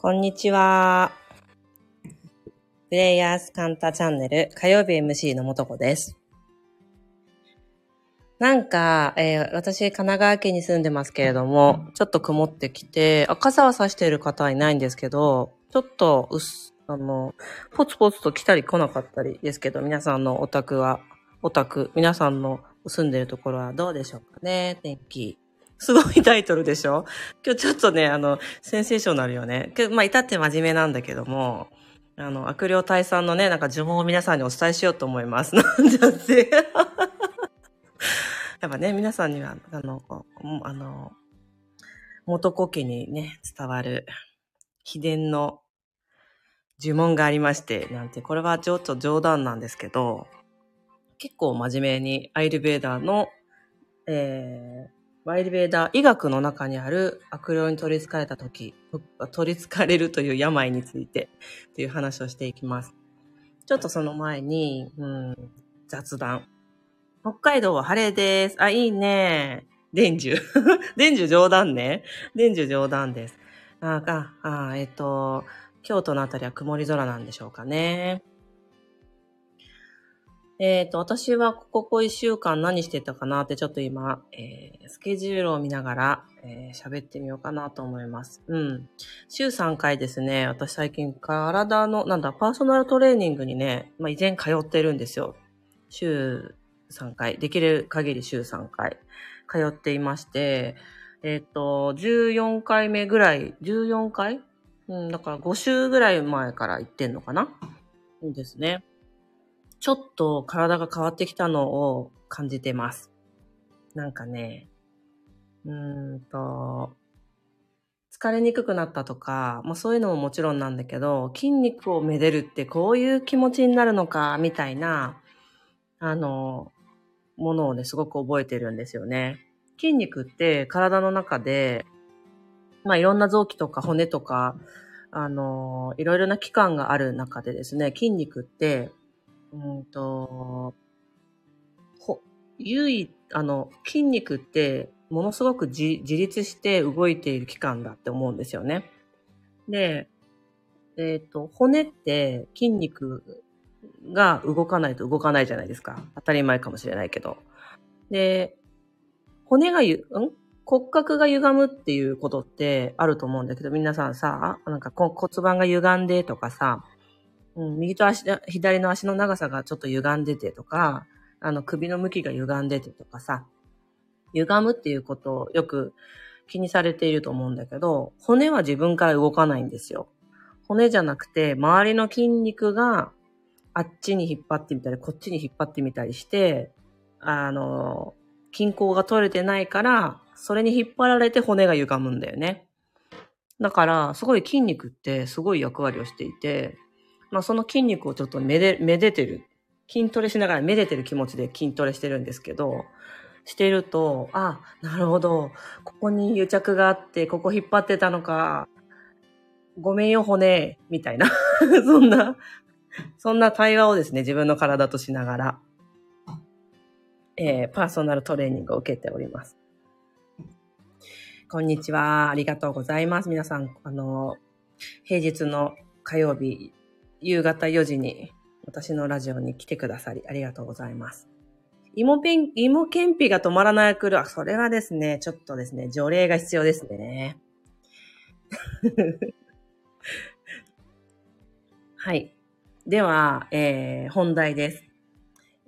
こんにちは。プレイヤースカンタチャンネル火曜日 MC のもとこです。なんか、えー私、神奈川県に住んでますけれども、ちょっと曇ってきて、傘は差している方はいないんですけど、ちょっとうす、あの、ポツポツと来たり来なかったりですけど、皆さんのお宅は、お宅、皆さんの住んでるところはどうでしょうかね、天気。すごいタイトルでしょ？今日ちょっとね、あの、センセーショナルよね。まあ、至って真面目なんだけども、あの、悪霊退散のね、なんか呪文を皆さんにお伝えしようと思います。なんだって。やっぱね、皆さんには、あの、あの、元子家にね、伝わる秘伝の呪文がありまして、なんて、これはちょっと冗談なんですけど、結構真面目にアイルベーダーの、えー、アイルベーダー医学の中にある悪霊に取り憑かれた時、取り憑かれるという病についてという話をしていきます。ちょっとその前に、うん、雑談。北海道は晴れです。あ、いいね。伝授。伝授冗談ね。伝授冗談です。あ、あ、あえっ、と、京都のあたりは曇り空なんでしょうかね。えっ、と、私はここ一週間何してたかなってちょっと今、えースケジュールを見ながらえー喋、ってみようかなと思います。うん。週3回ですね、私最近体の、なんだ、パーソナルトレーニングにね、まあ以前通ってるんですよ。週3回、できる限り週3回通っていまして、えっ、と、14回目ぐらい、14回？うん、だから5週ぐらい前から行ってんのかな？ですね。ちょっと体が変わってきたのを感じてます。なんかね、うーんと、疲れにくくなったとか、まあそういうのももちろんなんだけど、筋肉をめでるってこういう気持ちになるのか、みたいな、あの、ものをね、すごく覚えてるんですよね。筋肉って体の中で、まあいろんな臓器とか骨とか、あの、いろいろな器官がある中でですね、筋肉って、うんと、ほ、唯一、あの、筋肉って、ものすごく自自立して動いている器官だって思うんですよね。で、えっ、と、骨って筋肉が動かないと動かないじゃないですか。当たり前かもしれないけど。で、骨がゆ、ん？骨格が歪むっていうことってあると思うんだけど、皆さんさ、なんか骨盤が歪んでとかさ、うん、右と足、左の足の長さがちょっと歪んでてとか、あの首の向きが歪んでてとかさ、歪むっていうことをよく気にされていると思うんだけど、骨は自分から動かないんですよ。骨じゃなくて、周りの筋肉があっちに引っ張ってみたり、こっちに引っ張ってみたりして、あの、均衡が取れてないから、それに引っ張られて骨が歪むんだよね。だから、すごい筋肉ってすごい役割をしていて、まあその筋肉をちょっとめで、めでてる。筋トレしながらめでてる気持ちで筋トレしてるんですけど、してると、あ、なるほど。ここに癒着があって、ここ引っ張ってたのか。ごめんよ、骨。みたいな。そんな、そんな対話をですね、自分の体としながら、えーパーソナルトレーニングを受けております。こんにちは。ありがとうございます。皆さん、あの、平日の火曜日、夕方4時に私のラジオに来てくださり、ありがとうございます。芋ペン、芋けんぴが止まらない来る。あそれはですね、ちょっとですね、除霊が必要ですね。はい。では、えー、本題です。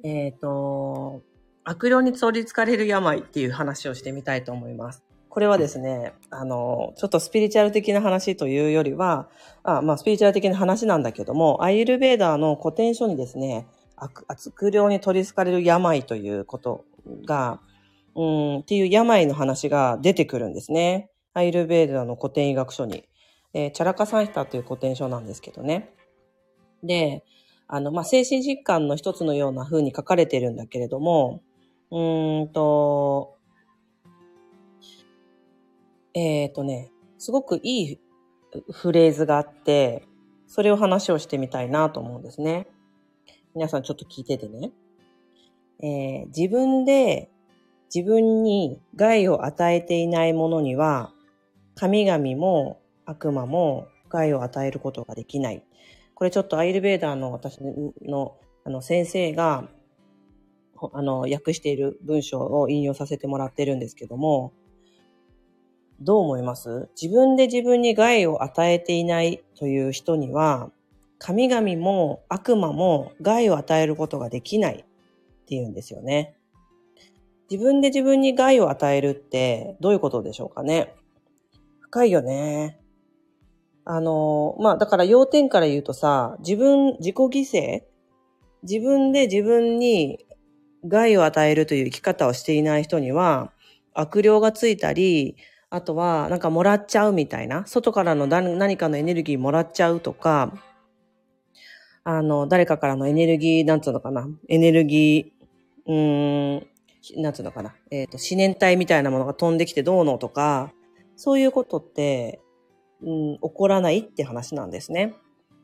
えっ、と、悪霊に取り憑かれる病っていう話をしてみたいと思います。これはですね、あの、ちょっとスピリチュアル的な話というよりは、あまあ、スピリチュアル的な話なんだけども、アイルベーダーの古典書にですね、悪悪霊に取り憑かれる病ということが、うん、っていう病の話が出てくるんですね。アイルベーダーの古典医学書に。えーチャラカサンヒタという古典書なんですけどね。で、あの、まあ、精神疾患の一つのような風に書かれてるんだけれども、うーんと、えっ、とね、すごくいいフレーズがあって、それを話をしてみたいなと思うんですね。皆さんちょっと聞いててね。えー自分で自分に害を与えていないものには、神々も悪魔も害を与えることができない。これちょっとアイルベーダーの私のあの先生があの訳している文章を引用させてもらってるんですけども、どう思います？自分で自分に害を与えていないという人には、神々も悪魔も害を与えることができないっていうんですよね。自分で自分に害を与えるってどういうことでしょうかね？深いよね。あの、まあ、だから要点から言うとさ、自分、自己犠牲？自分で自分に害を与えるという生き方をしていない人には、悪霊がついたり、あとは、なんかもらっちゃうみたいな、外からの何かのエネルギーもらっちゃうとか、あの、誰かからのエネルギー、なんつうのかな、エネルギー、うーん、なんつうのかな、えっ、ー、と、思念体みたいなものが飛んできてどうのとか、そういうことって、うん、起こらないって話なんですね。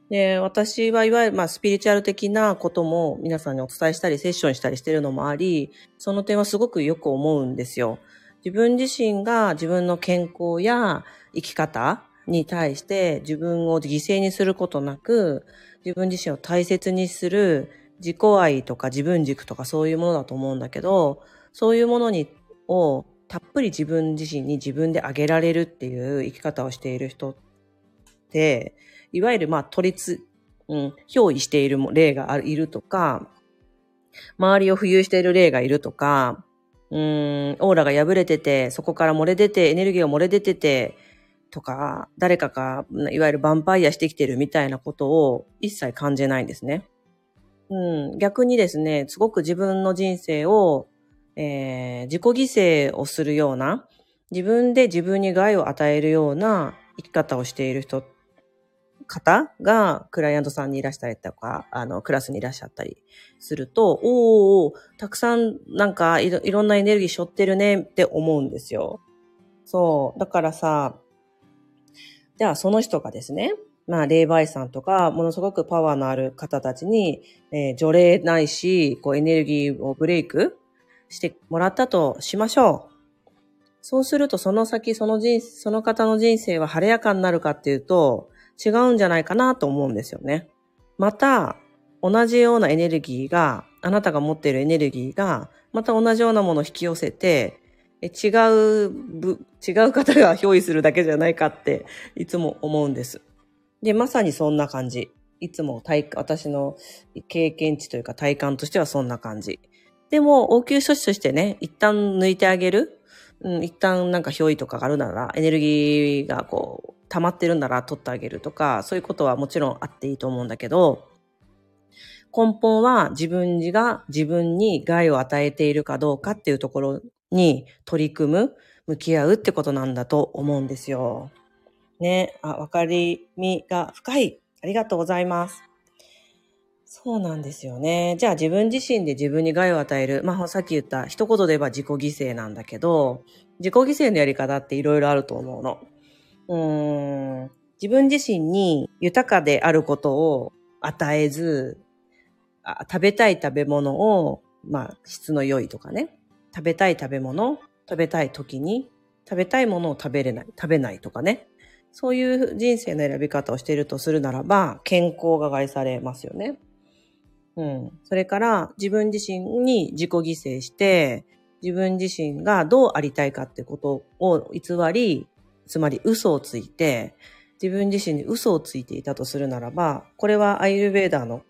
で、私はいわゆる、まあ、スピリチュアル的なことも皆さんにお伝えしたり、セッションしたりしてるのもあり、その点はすごくよく思うんですよ。自分自身が自分の健康や生き方に対して自分を犠牲にすることなく、自分自身を大切にする自己愛とか自分軸とかそういうものだと思うんだけど、そういうものに、をたっぷり自分自身に自分であげられるっていう生き方をしている人って、いわゆるまあ都立、うん、憑依している例がいるとか、周りを浮遊している例がいるとか、うん、オーラが破れてて、そこから漏れ出て、エネルギーが漏れ出てて、とか、誰かが、いわゆるヴァンパイアしてきてるみたいなことを一切感じないんですね。うん、逆にですね、すごく自分の人生をえー、自己犠牲をするような、自分で自分に害を与えるような生き方をしている人っ、方がクライアントさんにいらしたりとか、あの、クラスにいらっしゃったりすると、おーおたくさんなんかいろいろんなエネルギー背負ってるねって思うんですよ。そう。だからさ、じゃあその人がですね、まあ、霊媒師さんとか、ものすごくパワーのある方たちに、えー、除霊ないし、こうエネルギーをブレイクしてもらったとしましょう。そうするとその先その人、その方の人生は晴れやかになるかっていうと違うんじゃないかなと思うんですよね。また、同じようなエネルギーが、あなたが持っているエネルギーが、また同じようなものを引き寄せて、違う、違う方が憑依するだけじゃないかっていつも思うんです。で、まさにそんな感じ。いつも体、私の経験値というか体感としてはそんな感じ。でも、応急処置としてね、一旦抜いてあげる。うん、一旦なんか憑依とかがあるなら、エネルギーがこう、溜まってるんなら取ってあげるとか、そういうことはもちろんあっていいと思うんだけど、根本は自分が自分に害を与えているかどうかっていうところに取り組む、向き合うってことなんだと思うんですよ。ね、あ、わかりみが深い。ありがとうございます。そうなんですよね。じゃあ自分自身で自分に害を与える。まあさっき言った一言で言えば自己犠牲なんだけど、自己犠牲のやり方っていろいろあると思うの。うん。自分自身に豊かであることを与えず、あ食べたい食べ物を、まあ質の良いとかね。食べたい食べ物、食べたい時に、食べたいものを食べれない、食べないとかね。そういう人生の選び方をしているとするならば、健康が害されますよね。うん。それから自分自身に自己犠牲して、自分自身がどうありたいかってことを偽り、つまり嘘をついて、自分自身に嘘をついていたとするならば、これはアイルベーダーの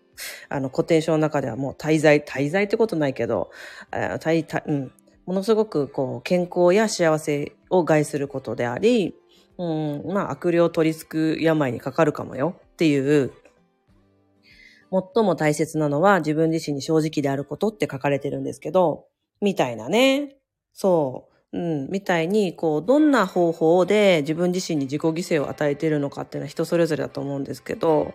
あの、古典書の中ではもう滞在、滞在ってことないけど、滞滞うん、ものすごくこう、健康や幸せを害することであり、うん、まあ悪霊を取り付く病にかかるかもよっていう最も大切なのは自分自身に正直であることって書かれてるんですけど、みたいなね。そう。うん、みたいに、こう、どんな方法で自分自身に自己犠牲を与えているのかっていうのは人それぞれだと思うんですけど、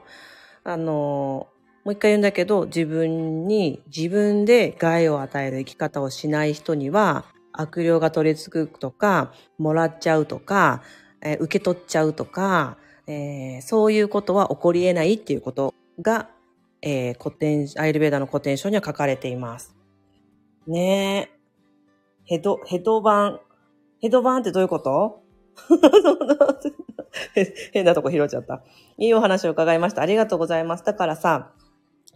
あの、もう一回言うんだけど、自分に自分で害を与える生き方をしない人には、悪霊が取り付くとか、もらっちゃうとか、えー、受け取っちゃうとか、えー、そういうことは起こり得ないっていうことがえー、古典、アイルベーダの古典書には書かれています。ねえ。ヘド、ヘドバン。ヘドバンってどういうこと？変なとこ拾っちゃった。いいお話を伺いました。ありがとうございます。だからさ、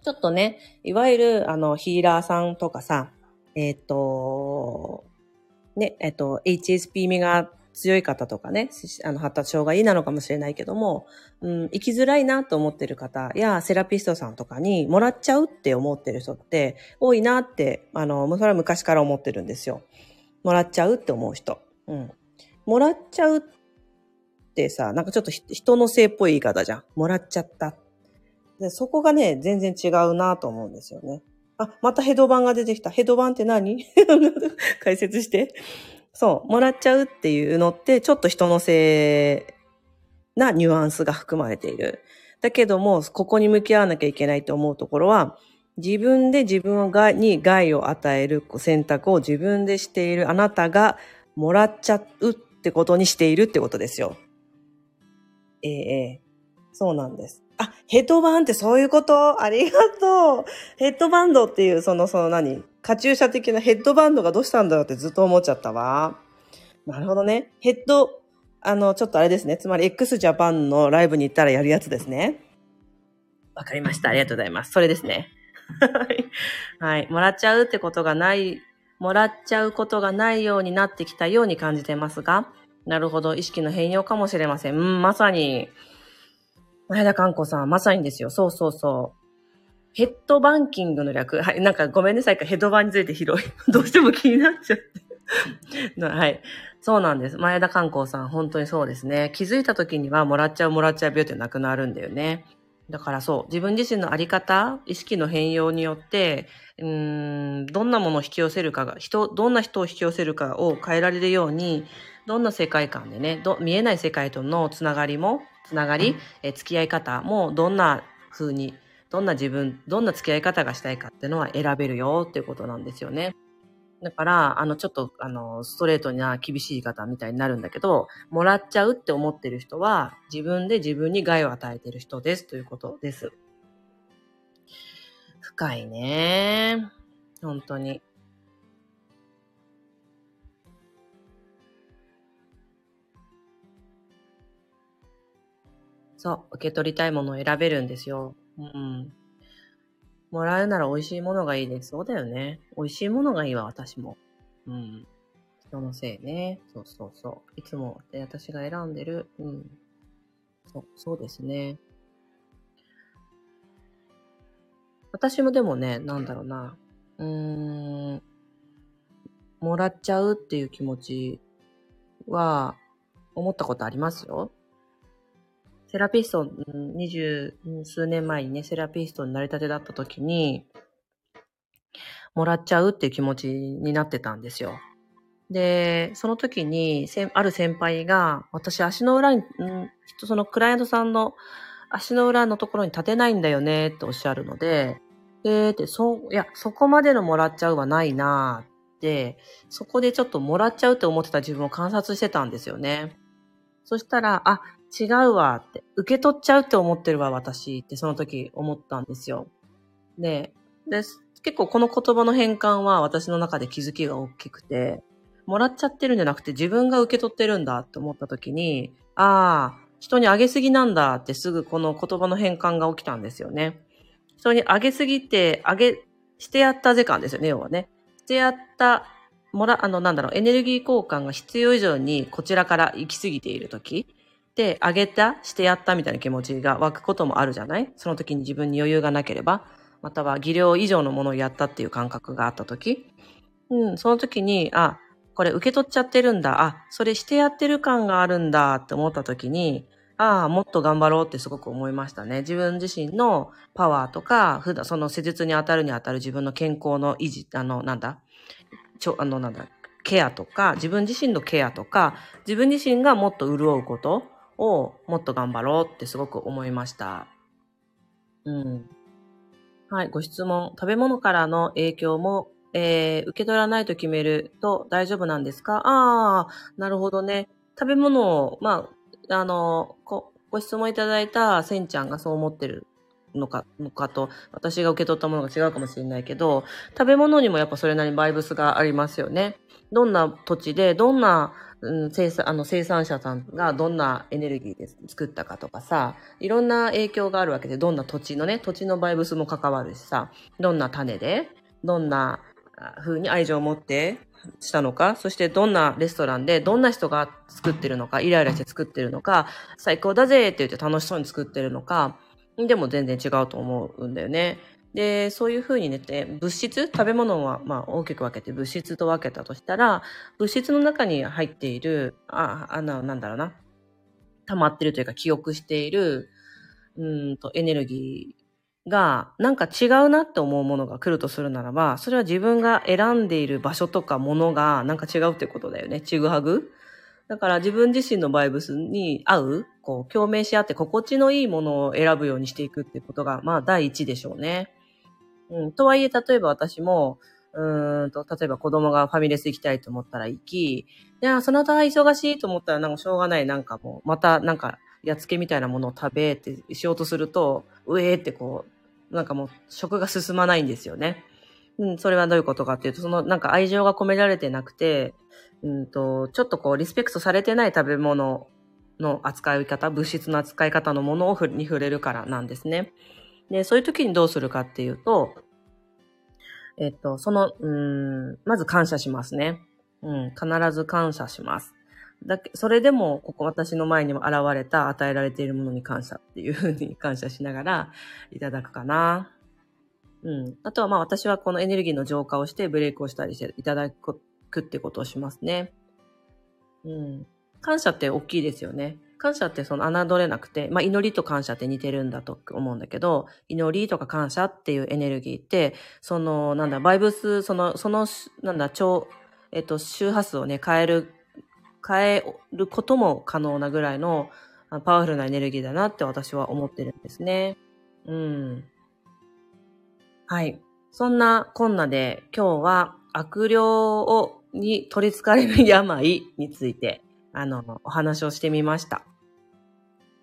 ちょっとね、いわゆる、あの、ヒーラーさんとかさ、えっ、と、ね、えっ、と、HSP 味が強い方とかね、あの、発達障害なのかもしれないけども、うん、生きづらいなと思ってる方や、セラピストさんとかにもらっちゃうって思ってる人って多いなって、あの、それは昔から思ってるんですよ。もらっちゃうって思う人。うん。もらっちゃうってさ、なんかちょっと人のせいっぽい言い方じゃん。もらっちゃった。でそこがね、全然違うなと思うんですよね。あ、またヘドバンが出てきた。ヘドバンって何？解説して。そう、もらっちゃうっていうのって、ちょっと人のせいなニュアンスが含まれている。だけども、ここに向き合わなきゃいけないと思うところは、自分で自分がに害を与える選択を自分でしているあなたがもらっちゃうってことにしているってことですよ。ええそうなんです。あ、ヘッドバンってそういうこと？ありがとう。ヘッドバンドっていう、その、その何？カチューシャ的なヘッドバンドがどうしたんだろうってずっと思っちゃったわ。なるほどね。ヘッド、あの、ちょっとあれですね。つまり x ジャパンのライブに行ったらやるやつですね。わかりました。ありがとうございます。それですね。はい。もらっちゃうってことがない、もらっちゃうことがないようになってきたように感じてますが、なるほど。意識の変容かもしれません。うん、まさに。前田観光さん、まさにですよ。そうそうそう。ヘッドバンキングの略。はい。なんかごめんなさい、ヘッドバンについて広い。どうしても気になっちゃって。はい。そうなんです。前田観光さん、本当にそうですね。気づいた時には、もらっちゃうもらっちゃう病ってなくなるんだよね。だからそう、自分自身のあり方、意識の変容によって、うーん、どんなものを引き寄せるかが、人、どんな人を引き寄せるかを変えられるように、どんな世界観でね、見えない世界とのつながりも、つながり、え付き合い方も、どんな風に、どんな自分、どんな付き合い方がしたいかっていうのは選べるよっていうことなんですよね。だから、あの、ちょっと、あの、ストレートな厳しい方みたいになるんだけど、もらっちゃうって思ってる人は、自分で自分に害を与えてる人ですということです。深いね。本当に。そう、受け取りたいものを選べるんですよ。うん。もらうなら美味しいものがいいです。そうだよね。美味しいものがいいわ、私も。うん。人のせいね。そうそうそう。いつも、で、私が選んでる。うん。そう、そうですね。私もでもね、なんだろうな。うーん。もらっちゃうっていう気持ちは、思ったことありますよ。セラピスト、二十数年前にね、セラピストになりたてだった時に、もらっちゃうっていう気持ちになってたんですよ。で、その時に、ある先輩が、私足の裏に、んそのクライアントさんの足の裏のところに立てないんだよねっておっしゃるので、えーって、そう、いや、そこまでのもらっちゃうはないなって、そこでちょっともらっちゃうって思ってた自分を観察してたんですよね。そしたら、あ、違うわって、受け取っちゃうって思ってるわ、私ってその時思ったんですよ。で、で結構この言葉の変換は私の中で気づきが大きくて、もらっちゃってるんじゃなくて自分が受け取ってるんだって思った時に、ああ、人にあげすぎなんだってすぐこの言葉の変換が起きたんですよね。人にあげすぎて、あげ、してやったぜ感ですよね、要はね。してやった、もら、あの、なんだろう、エネルギー交換が必要以上にこちらから行き過ぎている時で、あげた、してやったみたいな気持ちが湧くこともあるじゃない？その時に自分に余裕がなければ、または技量以上のものをやったっていう感覚があった時、うん、その時に、あ、これ受け取っちゃってるんだ、あ、それしてやってる感があるんだ。って思った時に、ああ、もっと頑張ろうってすごく思いましたね。自分自身のパワーとか、普段その施術に当たるに当たる自分の健康の維持、あの、なんだ、ちょ、あの、なんだ、ケアとか、自分自身のケアとか、自分自身がもっと潤うこと。をもっと頑張ろうってすごく思いました。うん。はい、ご質問。食べ物からの影響も、えー、受け取らないと決めると大丈夫なんですか？ああ、なるほどね。食べ物を、まあ、あの、ご質問いただいたせんちゃんがそう思ってるのか、のかと、私が受け取ったものが違うかもしれないけど、食べ物にもやっぱそれなりにバイブスがありますよね。どんな土地で、どんな、うん、生産、あの生産者さんがどんなエネルギーで作ったかとかさ、いろんな影響があるわけで、どんな土地のね、土地のバイブスも関わるしさ、どんな種で、どんな風に愛情を持ってしたのか、そしてどんなレストランでどんな人が作ってるのか、イライラして作ってるのか、最高だぜって言って楽しそうに作ってるのか、でも全然違うと思うんだよね。で、そういうふうにね、物質、食べ物はまあ大きく分けて物質と分けたとしたら、物質の中に入っている、あ、あの、なんだろうな、溜まってるというか記憶している、うんとエネルギー、が、なんか違うなって思うものが来るとするならば、それは自分が選んでいる場所とかものがなんか違うってことだよね。ちぐはぐだから自分自身のバイブスに合う、こう、共鳴し合って心地のいいものを選ぶようにしていくってことが、まあ第一でしょうね。うん。とはいえ、例えば私も、うんと、例えば子供がファミレス行きたいと思ったら行き、いや、その後忙しいと思ったらなんかしょうがない、なんかもう、またなんか、やっつけみたいなものを食べってしようとすると、うえーってこう、なんかもう食が進まないんですよね。うん、それはどういうことかっていうと、そのなんか愛情が込められてなくて、うんと、ちょっとこうリスペクトされてない食べ物の扱い方、物質の扱い方のものをに触れるからなんですね。で、そういう時にどうするかっていうと、えっと、その、うん、まず感謝しますね。うん、必ず感謝します。だけ、それでも、ここ私の前にも現れた与えられているものに感謝っていうふうに 感謝しながらいただくかな。うん。あとはまあ私はこのエネルギーの浄化をしてブレイクをしたりしていただくってことをしますね。うん。感謝って大きいですよね。感謝ってその侮れなくて、まあ祈りと感謝って似てるんだと思うんだけど、祈りとか感謝っていうエネルギーって、その、なんだ、バイブス、その、その、なんだ、超、えっと、周波数をね、変える変えることも可能なぐらいのパワフルなエネルギーだなって私は思ってるんですね。うん。はい。そんなこんなで今日は悪霊を、に取り憑かれる病について、あの、お話をしてみました。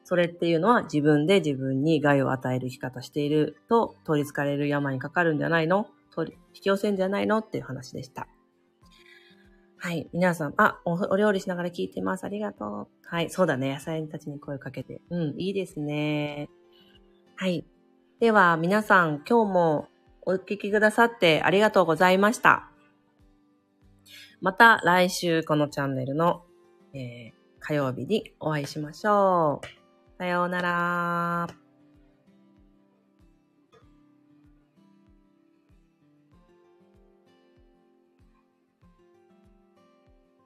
それっていうのは自分で自分に害を与える生き方していると取り憑かれる病にかかるんじゃないの？引き寄せんじゃないの？っていう話でした。はい。皆さん、あお、お料理しながら聞いてます。ありがとう。はい。そうだね。野菜たちに声をかけて。うん。いいですね。はい。では、皆さん、今日もお聞きくださってありがとうございました。また来週このチャンネルの、えー、火曜日にお会いしましょう。さようなら。